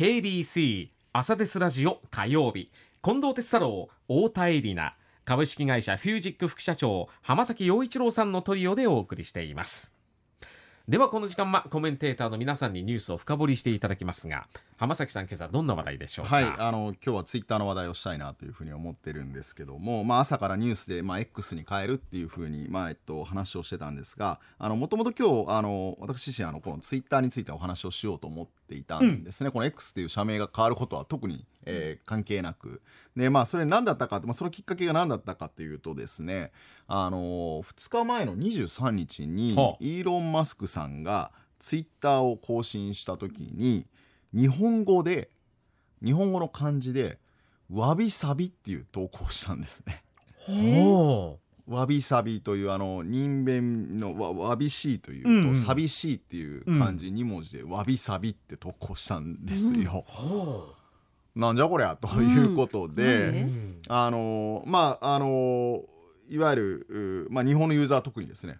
KBC 朝ですラジオ火曜日。近藤哲太郎太田恵里奈。株式会社フュージック副社長浜崎陽一郎さんのトリオでお送りしています。ではこの時間はコメンテーターの皆さんにニュースを深掘りしていただきますが浜崎さん今朝どんな話題でしょうか？はいあの今日はツイッターの話題をしたいなというふうに思ってるんですけども、まあ、朝からニュースで、まあ、X に変えるっていうふうに、まあえっと、話をしてたんですがもともと今日あの私自身あのこのツイッターについてお話をしようと思っていたんですね、うん、この X っていう社名が変わることは特に、えー、関係なく。でまあそれ何だったか、まあ、そのきっかけが何だったかというとですねあの2日前の23日にイーロン・マスクさんがツイッターを更新した時に日本語で日本語の漢字で「わびさび」っていう投稿したんですね。わびさびというあの人弁のわわびしいというと、うん。うん、寂しいっていう漢字2文字でわびさびって投稿したんですよ。うん、なんじゃこりゃということで、うん、あのまああのいわゆる、まあ、日本のユーザー特にですね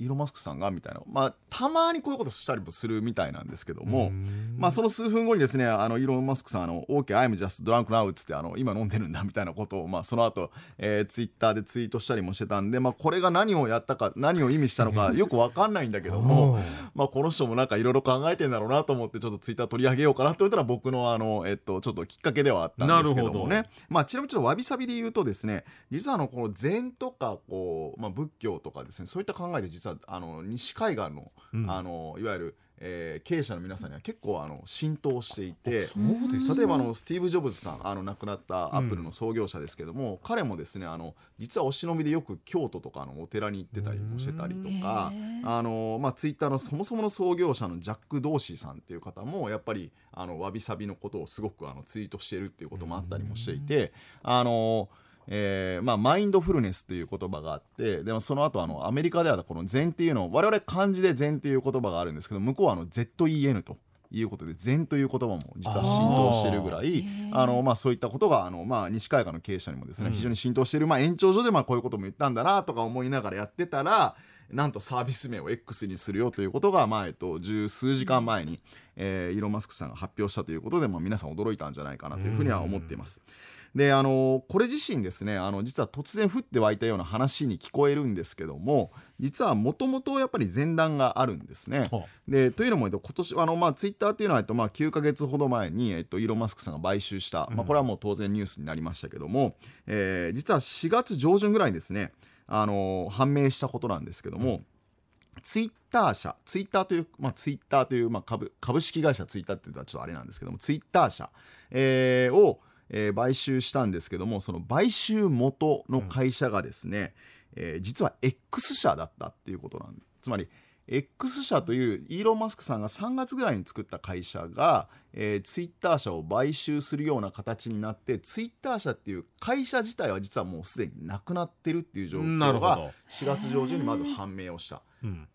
イーロン・マスクさんがみたいな、まあ、たまにこういうことしたりもするみたいなんですけども、まあ、その数分後にですねあのイーロン・マスクさんあの「OK I'm just drunk now」っつってあの今飲んでるんだみたいなことを、まあ、その後、えー、ツイッターでツイートしたりもしてたんで、まあ、これが何をやったか何を意味したのか よく分かんないんだけども、まあ、この人もなんかいろいろ考えてんだろうなと思ってちょっとツイッター取り上げようかなと言ったら僕のあの、えっと、ちょっときっかけではあったんですけどもね、まあ、ちなみにちょっとわびさびで言うとですね実はあのこの禅とかこう、まあ、仏教とかですねそういった考えで実はあの西西海岸のうん、あのいわゆるえー、経営者の皆さんには結構あの浸透していて例えばあのスティーブ・ジョブズさんあの亡くなったアップルの創業者ですけども、うん、彼もですねあの実はお忍びでよく京都とかのお寺に行ってたりもしてたりとかあの、まあ、ツイッターのそもそもの創業者のジャック・ドーシーさんっていう方もやっぱりあのわびさびのことをすごくあのツイートしてるっていうこともあったりもしていてあのえーまあ、マインドフルネスという言葉があってでもその後あのアメリカではこの禅っていうのを我々漢字で禅っていう言葉があるんですけど向こうはあの ZEN ということで禅という言葉も実は浸透してるぐらいあの、まあ、そういったことがあの、まあ、西海岸の経営者にもですね、うん、非常に浸透している、まあ、延長上でまあこういうことも言ったんだなとか思いながらやってたらなんとサービス名を X にするよということが、まあえっと、十数時間前に、えー、イーロン・マスクさんが発表したということで、まあ、皆さん驚いたんじゃないかなというふうには思っています。うんであのこれ自身ですねあの実は突然降って湧いたような話に聞こえるんですけども実はもともとやっぱり前段があるんですね。でというのも、えっと、今年あの、まあ、ツイッターっていうのは、えっとまあ、9か月ほど前に、えっと、イーロン・マスクさんが買収した、まあ、これはもう当然ニュースになりましたけども、えー、実は4月上旬ぐらいにですねあの判明したことなんですけども、うん。ツイッター社、ツイッターという、まあ、ツイッターという、まあ、株株式会社ツイッターって言ったらちょっとあれなんですけども、ツイッター社、えー、を、えー、買収したんですけどもその買収元の会社がですね、うん、えー、実は X 社だったっていうことなんつまり X 社というイーロン・マスクさんが3月ぐらいに作った会社が、えー、ツイッター社を買収するような形になってツイッター社っていう会社自体は実はもうすでになくなってるっていう状況が4月上旬にまず判明をした、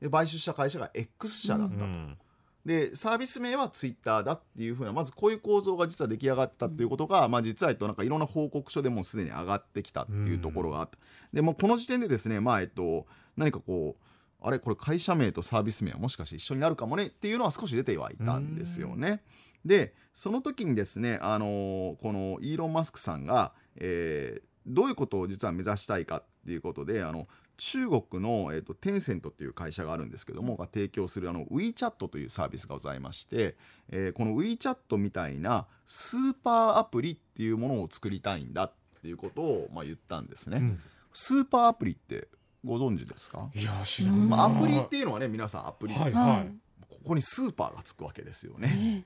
で買収した会社が X 社だったと。うんでサービス名はツイッターだっていうふうなまずこういう構造が実は出来上がったっていうことが、まあ、実は、えっと、なんかいろんな報告書でもすでに上がってきたっていうところがあった、でもこの時点でですね、まあえっと、何かこうあれこれ会社名とサービス名はもしかして一緒になるかもねっていうのは少し出てはいたんですよね。でその時にですね、あのー、このイーロン・マスクさんが、えー、どういうことを実は目指したいかっていうことであの中国の、えーと、テンセントっていう会社があるんですけどもが提供するあの WeChat というサービスがございまして、えー、この WeChat みたいなスーパーアプリっていうものを作りたいんだっていうことを、まあ、言ったんですね。うん、スーパーアプリってご存知ですか？いや知らん、まあ、アプリっていうのはね皆さんアプリ、はいはい、ここにスーパーがつくわけですよね。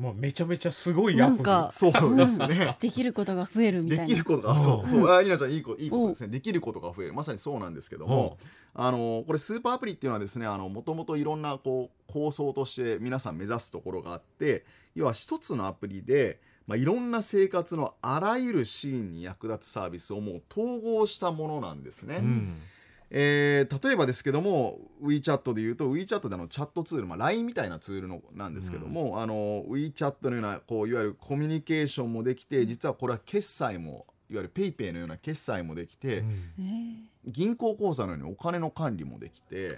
まあ、めちゃめちゃすごいアプリ。そうですね、できることが増えるみたいな。できることがそうそうありなちゃんいいこといいことですね。できることが増える。まさにそうなんですけどもあのこれスーパーアプリっていうのはですねもともといろんなこう構想として皆さん目指すところがあって要は一つのアプリでまあ、いろんな生活のあらゆるシーンに役立つサービスをもう統合したものなんですね。うんえー、例えばですけども WeChat でいうと WeChat でのチャットツール、まあ、LINE みたいなツールのなんですけども、うん、あの WeChat のようなこういわゆるコミュニケーションもできて実はこれは決済もいわゆる PayPay のような決済もできて、うん、銀行口座のようにお金の管理もできて、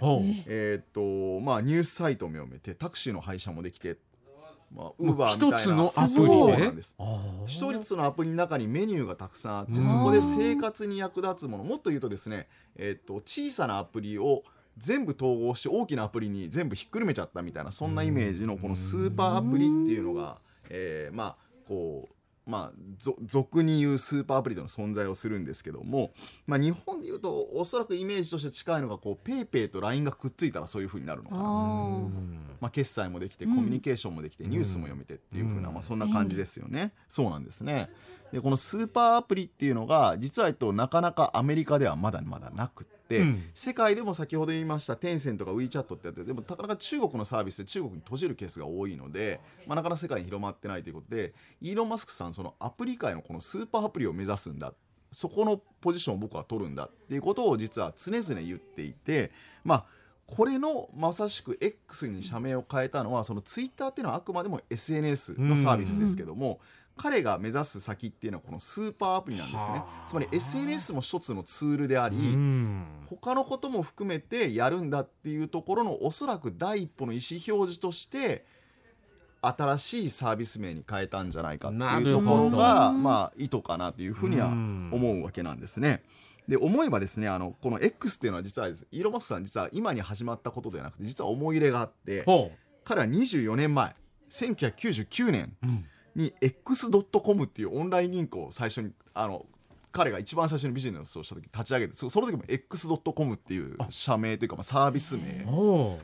えー、っとまあ、ニュースサイトも読めてタクシーの配車もできてまあ、ウーバーみたいな一つのアプリで？一つのアプリの中にメニューがたくさんあってうん。そこで生活に役立つものもっと言うとですね、えっと小さなアプリを全部統合して大きなアプリに全部ひっくるめちゃったみたいなそんなイメージのこのスーパーアプリっていうのが、えーまあこうまあぞ俗に言うスーパーアプリでの存在をするんですけども、まあ、日本で言うとおそらくイメージとして近いのがこう PayPay と LINE がくっついたらそういう風になるのかな。まあ、決済もできてうん。コミュニケーションもできて、ニュースも読めてっていう風な、うん。まあ、そんな感じですよね、そうなんですね。でこのスーパーアプリっていうのが実は、と、なかなかアメリカではまだまだなくうん。世界でも先ほど言いましたテンセントとか WeChat ってやってでもなかなか中国のサービスで中国に閉じるケースが多いので、まあ、なかなか世界に広まってないということでイーロン・マスクさんそのアプリ界のこのスーパーアプリを目指すんだ。そこのポジションを僕は取るんだっていうことを実は常々言っていてまあこれのまさしく X に社名を変えたのはそのツイッターっていうのはあくまでも SNS のサービスですけども、彼が目指す先っていうのはこのスーパーアプリなんですね。はあ。つまり SNS も一つのツールであり、うん。他のことも含めてやるんだっていうところのおそらく第一歩の意思表示として新しいサービス名に変えたんじゃないかってないうところがうんまあ意図かなというふうにはうん。思うわけなんですね。で思えばですねあのこの X っていうのは実はですイーロン・マスクさん実は今に始まったことではなくて実は思い入れがあってほ彼は24年前1999年う、うんに X.com っていうオンライン銀行を最初にあの彼が一番最初にビジネスをした時立ち上げてそその時も X.com っていう社名というか、まあ、サービス名。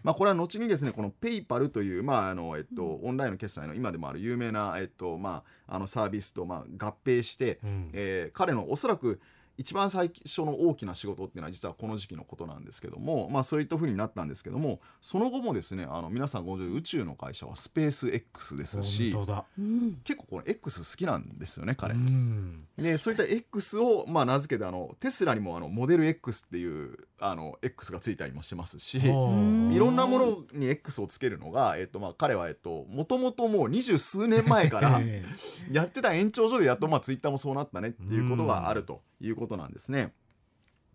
まあ、これは後にですねこのペイパルという、まああのえっと、オンラインの決済の今でもある有名な、えっとまあ、あのサービスと、まあ、合併して、うん。えー彼のおそらく一番最初の大きな仕事っていうのは実はこの時期のことなんですけども、まあ、そういったふうになったんですけどもその後もですねあの皆さんご存知宇宙の会社はスペース X ですし本当だ。うん。結構この X 好きなんですよね彼。うん。でそういった X を、まあ、名付けてあのテスラにもあのモデル X っていうあの X がついたりもしてますし。いろんなものに X をつけるのが、えっとまあ、彼はえっともともともう二十数年前から えやってた延長上でやっとまあツイッターもそうなったねっていうことがあるということなんですね。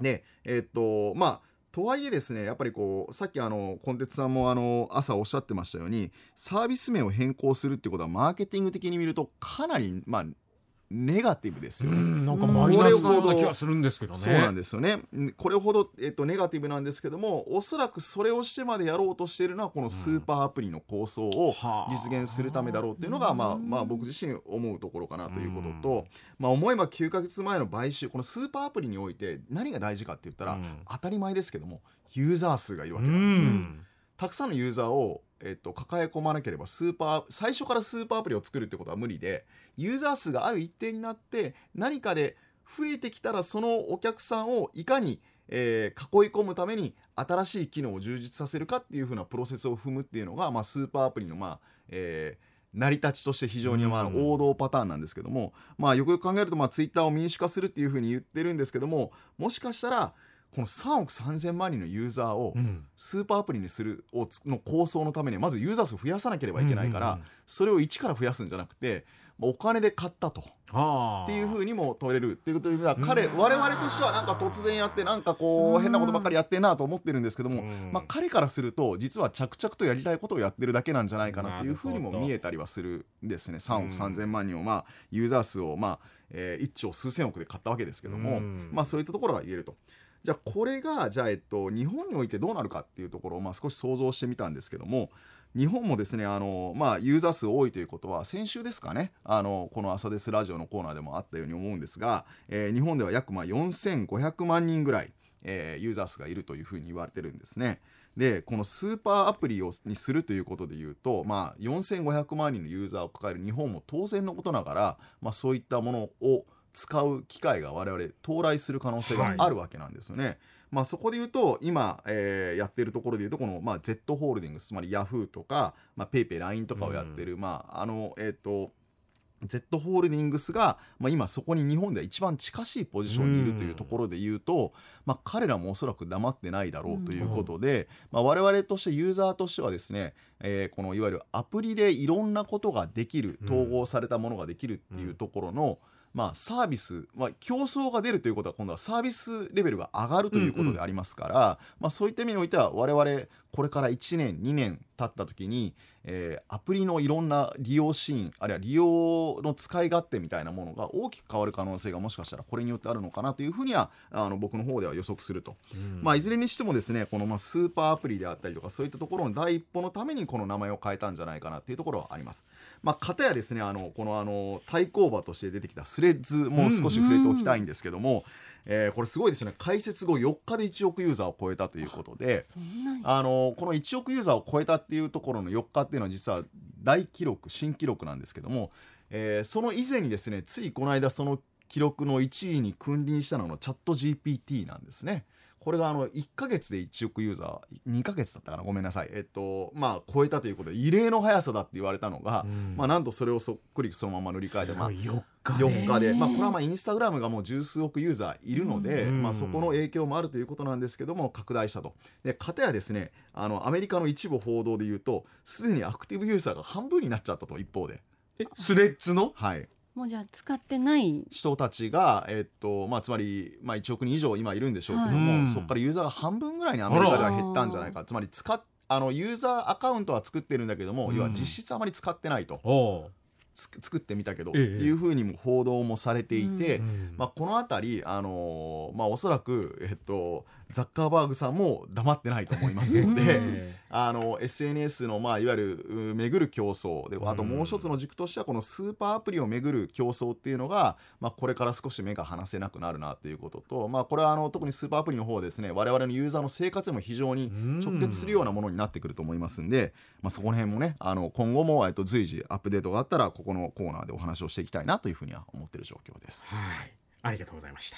でえっとまあとはいえですねやっぱりこうさっきあのコンテツさんもあの朝おっしゃってましたようにサービス名を変更するっていうことはマーケティング的に見るとかなりまあネガティブですうよ。ね。んなんかマイナスなような気がするんですけどね。そうなんですよね。んこれほど、えっと、ネガティブなんですけどもおそらくそれをしてまでやろうとしているのはこのスーパーアプリの構想をはあ。実現するためだろうっていうのが、まあまあ、僕自身思うところかなということと、まあ、思えば9ヶ月前の買収このスーパーアプリにおいて何が大事かって言ったら、うん。当たり前ですけどもユーザー数がいるわうけなんですよ。んたくさんのユーザーを、えっと、抱え込まなければスーパー最初からスーパーアプリを作るってことは無理でユーザー数がある一定になって何かで増えてきたらそのお客さんをいかに、えー囲い込むために新しい機能を充実させるかっていう風なプロセスを踏むっていうのが、まあ、スーパーアプリの、まあえー成り立ちとして非常にまあうん。王道パターンなんですけども、まあ、よくよく考えるとまあツイッターを民主化するっていうふうに言ってるんですけどももしかしたらこの3億3000万人のユーザーをうん。スーパーアプリにするをつの構想のためにはまずユーザー数を増やさなければいけないから、それを一から増やすんじゃなくてまあお金で買ったと。はあっていうふうにも取れるっていうことでは彼うん我々としてはなんか突然やってなんかこううん変なことばっかりやってんなと思ってるんですけども、うん。まあ、彼からすると実は着々とやりたいことをやってるだけなんじゃないかなっていうふうにも見えたりはするんですね。3億うん3000万人を、まあ、ユーザー数を、まあえー1兆数千億で買ったわけですけども、うん。まあ、そういったところが言えると。じゃあこれがじゃあ、えっと、日本においてどうなるかっていうところを、まあ、少し想像してみたんですけども日本もですねあの、まあ、ユーザー数多いということは先週ですかねあのこの「朝ですラジオ」のコーナーでもあったように思うんですが、えー日本では約まあ4500万人ぐらい、えーユーザー数がいるというふうに言われてるんですね。でこのスーパーアプリをにするということでいうと、まあ、4500万人のユーザーを抱える日本も当然のことながら、まあ、そういったものを使う機会が我々到来する可能性があるわけなんですよね。まあ、そこで言うと今、えーやってるところで言うとこの、まあ、Z ホールディングスつまりヤフーとか、まあ、 PayPay LINE とかをやってる、まああのえっ、と Z ホールディングスが、まあ、今そこに日本では一番近しいポジションにいるというところで言うと、まあ、彼らもおそらく黙ってないだろうということで、まあ、我々としてユーザーとしてはですね、えーこのいわゆるアプリでいろんなことができるうん。統合されたものができるっていうところの、まあ、サービス、まあ、競争が出るということは今度はサービスレベルが上がるということでありますから、まあ、そういった意味においては我々これから1年2年経った時に、えーアプリのいろんな利用シーンあるいは利用の使い勝手みたいなものが大きく変わる可能性がもしかしたらこれによってあるのかなというふうにはあの僕の方では予測すると、まあ、いずれにしてもですねこのまあスーパーアプリであったりとかそういったところの第一歩のためにこの名前を変えたんじゃないかなっていうところはあります。まあ、かたやですねあのこのあの対抗馬として出てきたスレッズも少し触れておきたいんですけども、えーこれすごいですよね開設後4日で1億ユーザーを超えたということで。あのこの1億ユーザーを超えたっていうところの4日っていうのは実は大記録新記録なんですけども、えーその以前にですねついこの間その記録の1位に君臨したのがチャット GPT なんですね。これがあの1ヶ月で1億ユーザー2ヶ月だったかなごめんなさい。えっとまあ超えたということで異例の速さだって言われたのが、まあなんとそれをそっくりそのまま塗り替えて、まあ、4日4日で、まあ、これはまあインスタグラムがもう十数億ユーザーいるので、うん。まあ、そこの影響もあるということなんですけども拡大したと。で片やですねあのアメリカの一部報道で言うとすでにアクティブユーザーが半分になっちゃったと一方で、えスレッズの？はい、もうじゃあ使ってない。人たちが、えっとまあ、つまり、まあ、1億人以上今いるんでしょうけども、はい。そこからユーザーが半分ぐらいにアメリカでは減ったんじゃないか。つまり使っあのユーザーアカウントは作ってるんだけども、うん。要は実質あまり使ってないと。作ってみたけど、ええ。いうふうにも報道もされていて、うまあ、この辺り、あのーまあ、おそらく、えっと、ザッカーバーグさんも黙ってないと思いますので、うん。あの SNS の、まあ、いわゆるう巡る競争であとうんもう一つの軸としてはこのスーパーアプリを巡る競争っていうのが、まあ、これから少し目が離せなくなるなということと、まあ、これはあの特にスーパーアプリの方はですね我々のユーザーの生活にも非常に直結するようなものになってくると思いますんで、まあ、そこら辺もねあの今後も、えっと、随時アップデートがあったらここのコーナーでお話をしていきたいなというふうには思っている状況です。はい。ありがとうございました